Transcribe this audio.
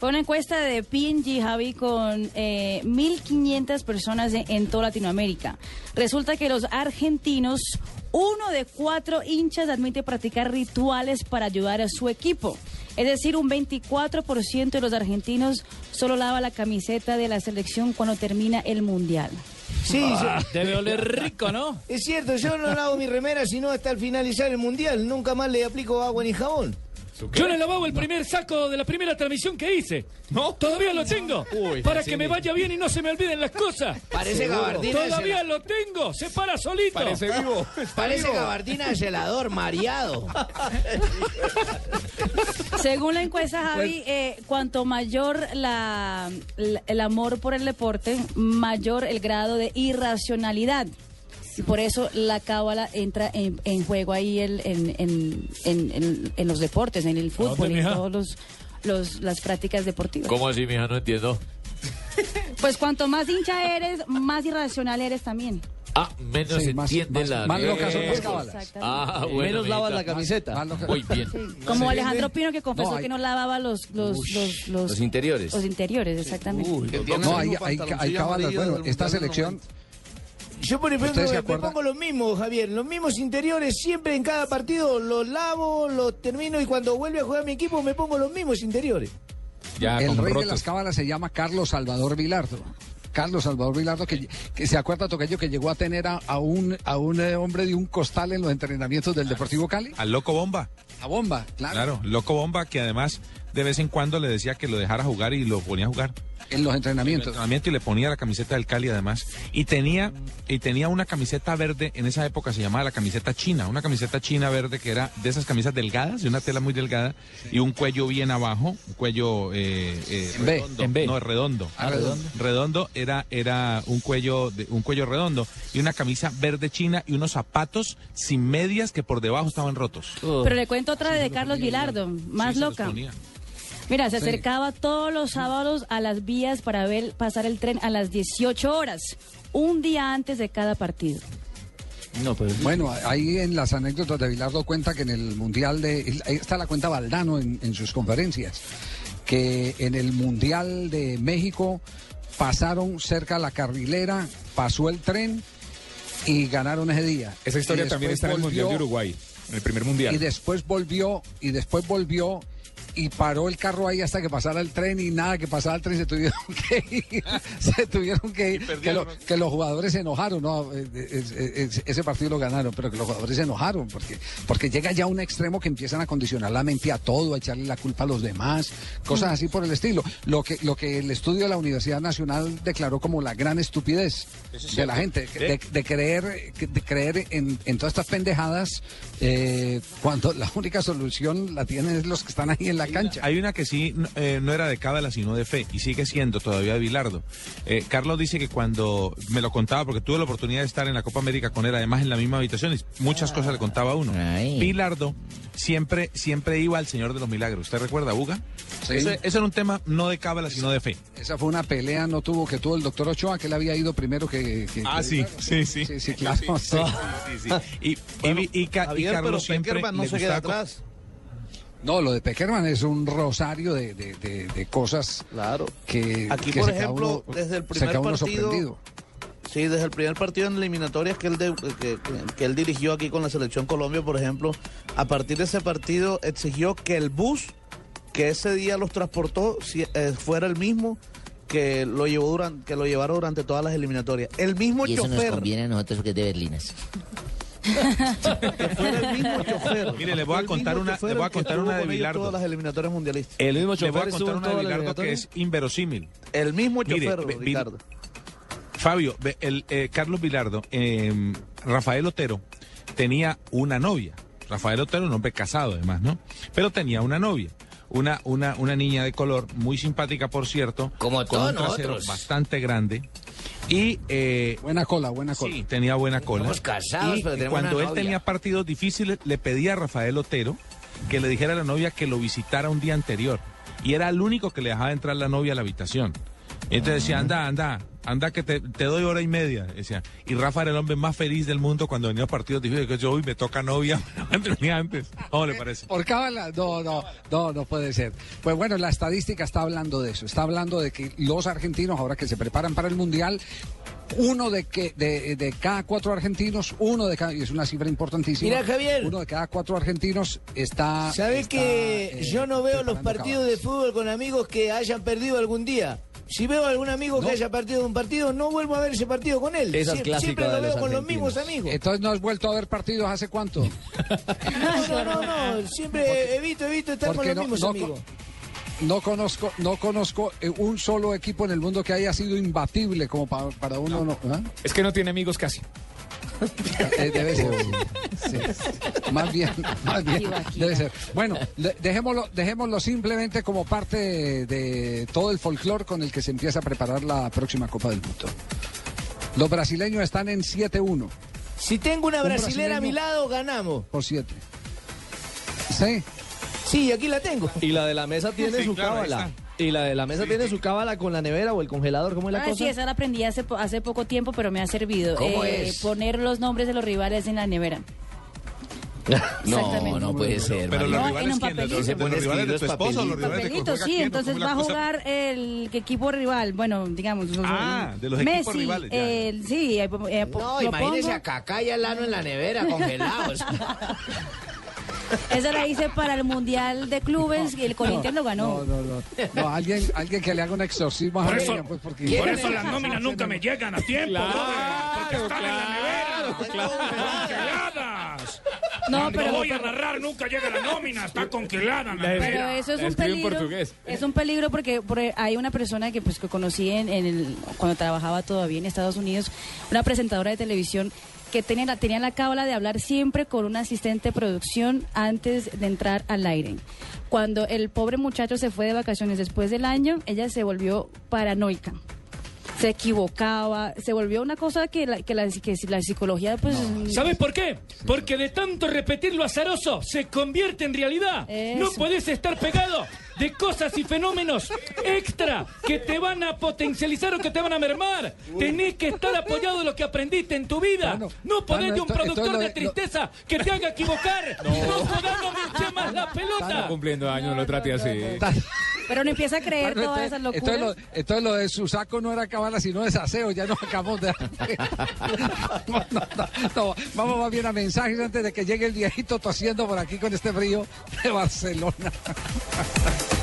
Fue una encuesta de P&G, Javi, con eh, 1.500 personas en, en toda Latinoamérica. Resulta que los argentinos, uno de cuatro hinchas admite practicar rituales para ayudar a su equipo. Es decir, un 24% de los argentinos solo lava la camiseta de la selección cuando termina el Mundial. Sí, Ah, yo- debe oler rico, ¿no? es cierto, yo no lavo mi remera sino hasta el finalizar el mundial. Nunca más le aplico agua ni jabón. Yo le lavaba el primer saco de la primera transmisión que hice. ¿No? Todavía lo tengo. Uy, para que me vaya bien y no se me olviden las cosas. Parece gabardina. Todavía lo tengo. Se para solito. Parece vivo. Está Parece vivo. gabardina de celador, mareado. Según la encuesta, Javi, eh, cuanto mayor la, la- el amor por el deporte, mayor el grado de irracionalidad. Y por eso la cábala entra en, en juego ahí el- en, en- en- en- en los deportes, en el fútbol, en todas los, los- las prácticas deportivas. ¿Cómo así, mija? No entiendo. Pues cuanto más hincha eres, más irracional eres también. Ah, menos Sí, más- entiende más- la... más locas son las cábalas. Exactamente. Ah, bueno, Menos lavas la camiseta. Más Muy bien. Como Alejandro Pino que confesó No, hay- que no lavaba los los, los, los, los interiores. los interiores, exactamente. No, hay, hay, hay cábalas. Bueno, esta selección, Yo, por ejemplo, ¿Ustedes se me pongo los mismos, Javier. Los mismos interiores siempre en cada partido los lavo, los termino y cuando vuelve a jugar mi equipo me pongo los mismos interiores. Ya, el rey de las cábalas se llama Carlos Salvador Vilardo. Carlos Salvador Vilardo, que, que se acuerda, Tocayo, que llegó a tener a, a un, a un eh, hombre de un costal en los entrenamientos del Deportivo Cali. Al Loco Bomba, A bomba, claro. claro, Loco Bomba que además de vez en cuando le decía que lo dejara jugar y lo ponía a jugar. En los En el entrenamientos. entrenamiento y le ponía la camiseta del Cali además. Y tenía, y tenía una camiseta verde, en esa época se llamaba la camiseta china, una camiseta china verde que era de esas camisas delgadas, de una tela muy delgada, y un cuello bien abajo, un cuello eh, eh, En B, redondo. en B. No, redondo. Ah, redondo. Redondo era, era un cuello, de, un cuello redondo, y una camisa verde china y unos zapatos sin medias que por debajo estaban rotos. Pero le cuento otra de Carlos Vilardo, más Sí, se los loca. Mira, se acercaba todos los sábados a las vías para ver pasar el tren a las 18 horas, un día antes de cada partido. No, pero Bueno, ahí en las anécdotas de Vilardo cuenta que en el Mundial de... Ahí está la cuenta Valdano en, en sus conferencias, que en el Mundial de México pasaron cerca la carrilera, pasó el tren y ganaron ese día. Esa historia también está en el Mundial de Uruguay, en el primer Mundial. Y después volvió, y después volvió y paró el carro ahí hasta que pasara el tren y nada que pasara el tren se tuvieron que ir, se tuvieron que ir, que, lo- que los jugadores se enojaron, no, Eh, eh, eh, ese partido lo ganaron, pero que los jugadores se enojaron porque porque llega ya un extremo que empiezan a condicionar la mente a todo, a echarle la culpa a los demás, cosas así por el estilo. Lo que lo que el estudio de la Universidad Nacional declaró como la gran estupidez de la gente, de, de creer de creer en, en todas estas pendejadas eh, cuando la única solución la tienen los que están ahí en la cancha. Hay una que sí no, eh, no era de cábala, sino de fe, y sigue siendo todavía de Bilardo. Eh, Carlos dice que cuando me lo contaba, porque tuve la oportunidad de estar en la Copa América con él, además en la misma habitación, y muchas cosas le contaba a uno. Ay. Bilardo siempre, siempre iba al Señor de los Milagros. ¿Usted recuerda, Buga? Sí. Ese, ese era un tema no de cábala, sino de fe. Esa fue una pelea, no tuvo que tuvo el doctor Ochoa, que él había ido primero que... que- Ah, que- sí, sí, sí. Sí, sí, claro. Sí, sí, sí. Y, y- y Ca- y Javier, pero Carlos siempre no le se queda atrás. No, lo de Peckerman es un rosario de, de- de- de cosas Claro. que... Aquí, que por ejemplo, uno- desde el primer partido- sorprendido. Sí, desde el primer partido en eliminatorias que él, de- que, que- que él dirigió aquí con la selección Colombia, por ejemplo, a partir de ese partido exigió que el bus que ese día los transportó si- eh, fuera el mismo que lo llevó durante, que lo llevaron durante todas las eliminatorias. El mismo Y eso nos chofer, conviene a nosotros porque es de Berlinas. que fuera el mismo chofer. Mire, le voy a contar mismo una- chofer le voy a contar una de con Bilardo. Todas las eliminatorias mundialistas. El mismo Le voy chofer a contar una de Bilardo que es inverosímil. El mismo Mire, chofer, vi- Ricardo. Fabio, el, eh, Carlos Vilardo, eh, Rafael Otero tenía una novia. Rafael Otero, un hombre casado además, ¿no? Pero tenía una novia. Una, una, una niña de color, muy simpática, por cierto. Como con todos un trasero nosotros. bastante grande. Y eh, Buena cola, buena cola. sí, tenía buena cola. Somos casados, y pero tenemos cuando una él novia. tenía partidos difíciles, le pedía a Rafael Otero que le dijera a la novia que lo visitara un día anterior. Y era el único que le dejaba entrar la novia a la habitación. Entonces decía, anda, anda, anda que te, te doy hora y media. Decía. Y Rafa era el hombre más feliz del mundo cuando venía a partidos. Dijo que yo hoy me toca novia, antes venía antes. ¿Cómo le parece? Por cábala, no, no, no, no puede ser. Pues bueno, la estadística está hablando de eso. Está hablando de que los argentinos, ahora que se preparan para el Mundial, uno de, que, de, de cada cuatro argentinos, uno de cada, y es una cifra importantísima. Mira, Javier. Uno de cada cuatro argentinos está. ¿Sabés está, que eh, yo no veo los partidos de fútbol con amigos que hayan perdido algún día? Si veo algún amigo No. que haya perdido un partido, no vuelvo a ver ese partido con él. Sie- siempre lo veo los con los mismos amigos. Entonces no has vuelto a ver partidos hace cuánto? No, no, no, no, siempre evito, evito estar con los no- mismos no amigos. No conozco, no conozco eh, un solo equipo en el mundo que haya sido imbatible como pa- para uno. No. ¿ah? Es que no tiene amigos casi. Eh, debe ser. sí. Más bien, más bien. Debe ser. Bueno, dejémoslo, dejémoslo simplemente como parte de, de todo el folclore con el que se empieza a preparar la próxima Copa del Mundo. Los brasileños están en 7-1 Si tengo una Un brasilera a mi lado, ganamos. por 7. Sí. Sí, aquí la tengo. Y la de la mesa tiene Sí, su claro, cábala. Y la de la mesa tiene su cábala con la nevera o el congelador, ¿cómo es la Ah, cosa? sí, esa la aprendí hace, po- hace poco tiempo, pero me ha servido. ¿Cómo Eh, es? Poner los nombres de los rivales en la nevera. no, Exactamente. no puede ser. Pero María. los No, rivales, en un ¿quién? ¿De los, papelito. de los Se rivales de tu pone esposo o los rivales de Papelito, sí, quién? entonces ¿Cómo va a la cosa? jugar el equipo rival, bueno, digamos. Ah, de los Messi, equipos rivales, ya. eh, sí, eh, eh, po- No, lo imagínese pongo. a Kaká y a Lano en la nevera, congelados. Esa la hice para el Mundial de Clubes y el Corinthians lo ganó. No, no, no. No, alguien, alguien que le haga un exorcismo a Por eso- Javier, pues, porque- Por eso las nóminas nunca me llegan a tiempo, brother, porque están en la nevera. Congeladas. No, pero, voy a narrar nunca llega la nómina, está congelada la pero eso es un peligro. portugués. Es un peligro porque, porque hay una persona que pues que conocí en, en el, cuando trabajaba todavía en Estados Unidos, una presentadora de televisión que tenía la, tenía la cábala de hablar siempre con un asistente de producción antes de entrar al aire. Cuando el pobre muchacho se fue de vacaciones después del año, ella se volvió paranoica. Se equivocaba, se volvió una cosa que la, que la, que la psicología pues... ¿Sabes por qué? Porque de tanto repetir lo azaroso se convierte en realidad. Eso. No puedes estar pegado de cosas y fenómenos extra que te van a potencializar o que te van a mermar. Tenés que estar apoyado de lo que aprendiste en tu vida. Bueno, no podés bueno, de un esto- productor lo de lo- tristeza que te haga equivocar. No, podés no más la pelota. Está cumpliendo años, no lo trate así. Pero uno empieza a creer Claro, todas esas locuras. entonces lo, entonces lo de su saco no era cábala, sino desaseo. Ya nos acabamos de. No, no, no, no. Vamos más bien a mensajes antes de que llegue el viejito tosiendo por aquí con este frío de Barcelona.